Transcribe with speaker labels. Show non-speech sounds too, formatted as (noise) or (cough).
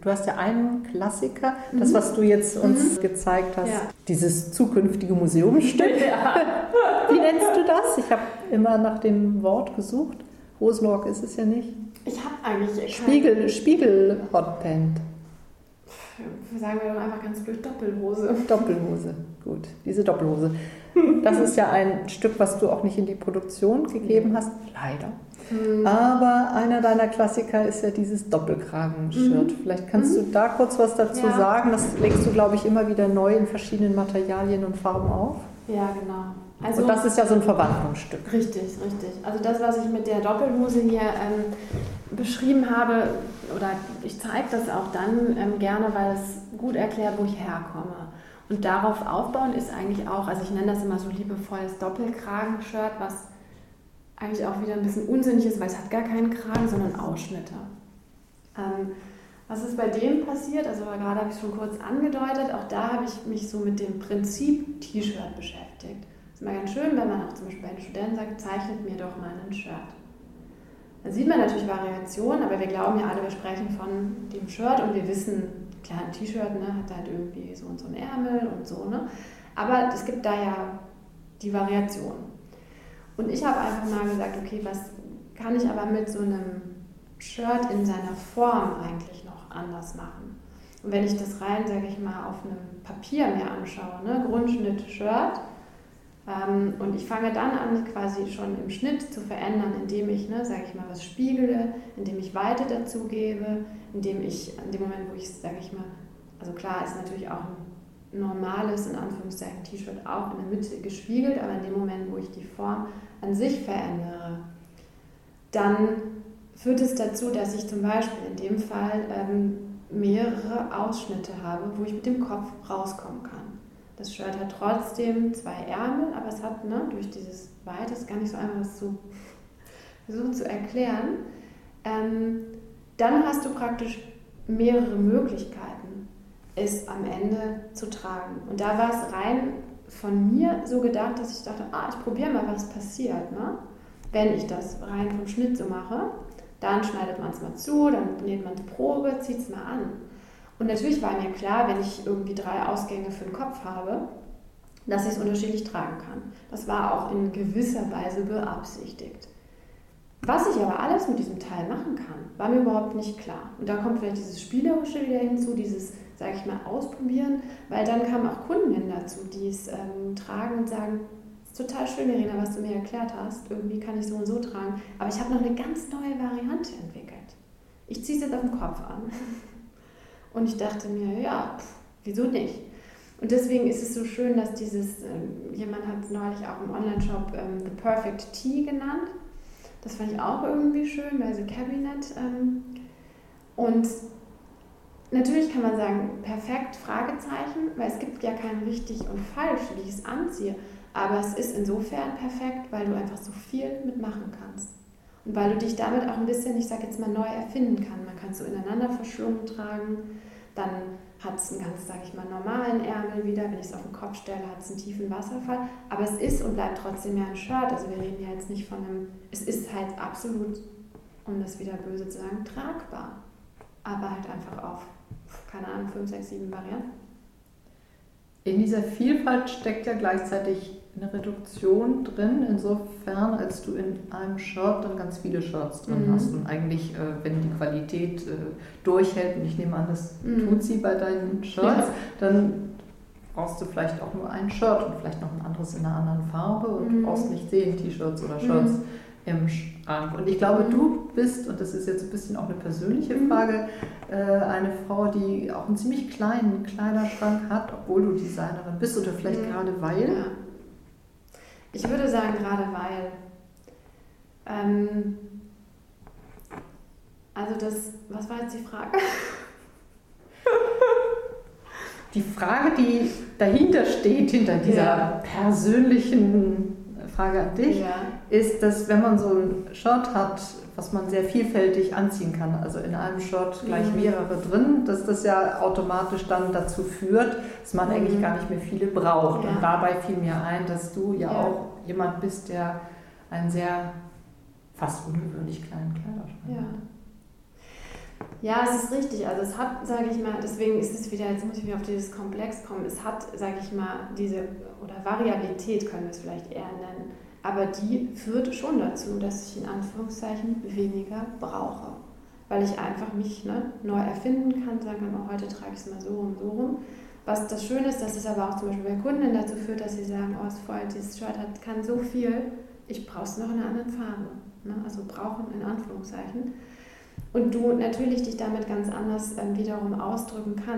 Speaker 1: du hast ja einen Klassiker, mhm. das, was du jetzt uns mhm. gezeigt hast, ja. dieses zukünftige Museumsstück. (laughs) Ja. Wie nennst du das? Ich habe immer nach dem Wort gesucht. Hosenrock ist es ja nicht.
Speaker 2: Ich habe eigentlich
Speaker 1: Spiegel, Spiegel Hotpant.
Speaker 2: Sagen wir doch einfach ganz blöd Doppelhose.
Speaker 1: Doppelhose, gut. Diese Doppelhose. (laughs) Das ist ja ein Stück, was du auch nicht in die Produktion gegeben hast, leider. Mhm. Aber einer deiner Klassiker ist ja dieses Doppelkragenshirt. Mhm. Vielleicht kannst mhm. du da kurz was dazu ja. sagen. Das legst du, glaube ich, immer wieder neu in verschiedenen Materialien und Farben auf.
Speaker 2: Ja, genau.
Speaker 1: Also, und das ist ja so ein Verwandlungsstück.
Speaker 2: Richtig, richtig. Also das, was ich mit der Doppelhose hier ähm, beschrieben habe, oder ich zeige das auch dann ähm, gerne, weil es gut erklärt, wo ich herkomme. Und darauf aufbauen ist eigentlich auch, also ich nenne das immer so liebevolles Doppelkragenshirt, was eigentlich auch wieder ein bisschen unsinnig ist, weil es hat gar keinen Kragen, sondern Ausschnitte. Ähm, was ist bei dem passiert? Also gerade habe ich es schon kurz angedeutet, auch da habe ich mich so mit dem Prinzip T-Shirt beschäftigt. Es ist immer ganz schön, wenn man auch zum Beispiel bei den Studenten sagt, zeichnet mir doch mal ein Shirt. Da sieht man natürlich Variationen, aber wir glauben ja alle, wir sprechen von dem Shirt und wir wissen, klar, ein T-Shirt ne, hat halt irgendwie so und so ein Ärmel und so. Ne? Aber es gibt da ja die Variation. Und ich habe einfach mal gesagt, okay, was kann ich aber mit so einem Shirt in seiner Form eigentlich noch anders machen? Und wenn ich das rein, sage ich mal, auf einem Papier mir anschaue, ne, Grundschnitt Shirt, ähm, und ich fange dann an, quasi schon im Schnitt zu verändern, indem ich, ne, sage ich mal, was spiegele, indem ich Weite dazu gebe, indem ich, in dem Moment, wo ich, sage ich mal, also klar ist natürlich auch ein normales, in Anführungszeichen, T-Shirt auch in der Mitte gespiegelt, aber in dem Moment, wo ich die Form an sich verändere, dann führt es dazu, dass ich zum Beispiel in dem Fall ähm, mehrere Ausschnitte habe, wo ich mit dem Kopf rauskommen kann. Das Shirt hat trotzdem zwei Ärmel, aber es hat ne, durch dieses Weite, ist gar nicht so einfach, das zu versuchen zu erklären. Ähm, dann hast du praktisch mehrere Möglichkeiten es am Ende zu tragen. Und da war es rein von mir so gedacht, dass ich dachte, ah, ich probiere mal, was passiert, ne? wenn ich das rein vom Schnitt so mache. Dann schneidet man es mal zu, dann näht man die Probe, zieht es mal an. Und natürlich war mir klar, wenn ich irgendwie drei Ausgänge für den Kopf habe, dass ich es unterschiedlich tragen kann. Das war auch in gewisser Weise beabsichtigt. Was ich aber alles mit diesem Teil machen kann, war mir überhaupt nicht klar. Und da kommt vielleicht dieses Spielerische wieder hinzu, dieses, sage ich mal, Ausprobieren, weil dann kamen auch Kunden dazu, die es ähm, tragen und sagen, ist total schön, Irina, was du mir erklärt hast, irgendwie kann ich so und so tragen, aber ich habe noch eine ganz neue Variante entwickelt. Ich ziehe es jetzt auf den Kopf an. (laughs) Und ich dachte mir, ja, pff, wieso nicht? Und deswegen ist es so schön, dass dieses, äh, jemand hat es neulich auch im Online-Shop ähm, The Perfect Tea genannt. Das fand ich auch irgendwie schön bei The Cabinet. Ähm, und natürlich kann man sagen, perfekt, Fragezeichen, weil es gibt ja kein richtig und falsch, wie ich es anziehe. Aber es ist insofern perfekt, weil du einfach so viel mitmachen kannst. Und weil du dich damit auch ein bisschen, ich sage jetzt mal, neu erfinden kannst. Man kann es so ineinander verschlungen tragen. Dann hat es einen ganz, sage ich mal, normalen Ärmel wieder. Wenn ich es auf den Kopf stelle, hat es einen tiefen Wasserfall. Aber es ist und bleibt trotzdem ja ein Shirt. Also wir reden ja jetzt nicht von einem, es ist halt absolut, um das wieder böse zu sagen, tragbar. Aber halt einfach auf, keine Ahnung, 5, 6, 7 Varianten.
Speaker 1: In dieser Vielfalt steckt ja gleichzeitig eine Reduktion drin, insofern, als du in einem Shirt dann ganz viele Shirts drin mhm. hast und eigentlich, äh, wenn die Qualität äh, durchhält, und ich nehme an, das mhm. tut sie bei deinen Shirts, ja. dann brauchst du vielleicht auch nur ein Shirt und vielleicht noch ein anderes in einer anderen Farbe und mhm. du brauchst nicht zehn T-Shirts oder Shirts mhm. im Schrank. Und ich glaube, du bist, und das ist jetzt ein bisschen auch eine persönliche mhm. Frage, äh, eine Frau, die auch einen ziemlich kleinen Kleiderschrank hat, obwohl du Designerin bist oder vielleicht mhm. gerade weil. Ja
Speaker 2: ich würde sagen, gerade weil. Ähm, also das, was war jetzt die Frage? (laughs)
Speaker 1: Die Frage, die dahinter steht, hinter dieser ja. persönlichen Frage an dich, ja. Ist, dass wenn man so ein Shirt hat, was man sehr vielfältig anziehen kann, also in einem Shirt gleich mhm. mehrere drin, dass das ja automatisch dann dazu führt, dass man mhm. eigentlich gar nicht mehr viele braucht. Ja. Und dabei fiel mir ein, dass du ja, ja, auch jemand bist, der einen sehr fast ungewöhnlich kleinen Kleiderschrank
Speaker 2: ja.
Speaker 1: hat.
Speaker 2: Ja, es ist richtig. Also es hat, sage ich mal, deswegen ist es wieder, jetzt muss ich wieder auf dieses Komplex kommen, es hat, sage ich mal, diese, oder Variabilität können wir es vielleicht eher nennen, aber die führt schon dazu, dass ich in Anführungszeichen weniger brauche. Weil ich einfach mich ne, neu erfinden kann, sagen kann, oh, heute trage ich es mal so rum, so rum. Was das Schöne ist, dass es aber auch zum Beispiel bei Kunden dazu führt, dass sie sagen, oh, voll, dieses Shirt hat, kann so viel, ich brauche es noch in einer anderen Farbe. Ne? Also brauchen in Anführungszeichen und du natürlich dich damit ganz anders ähm, wiederum ausdrücken kannst.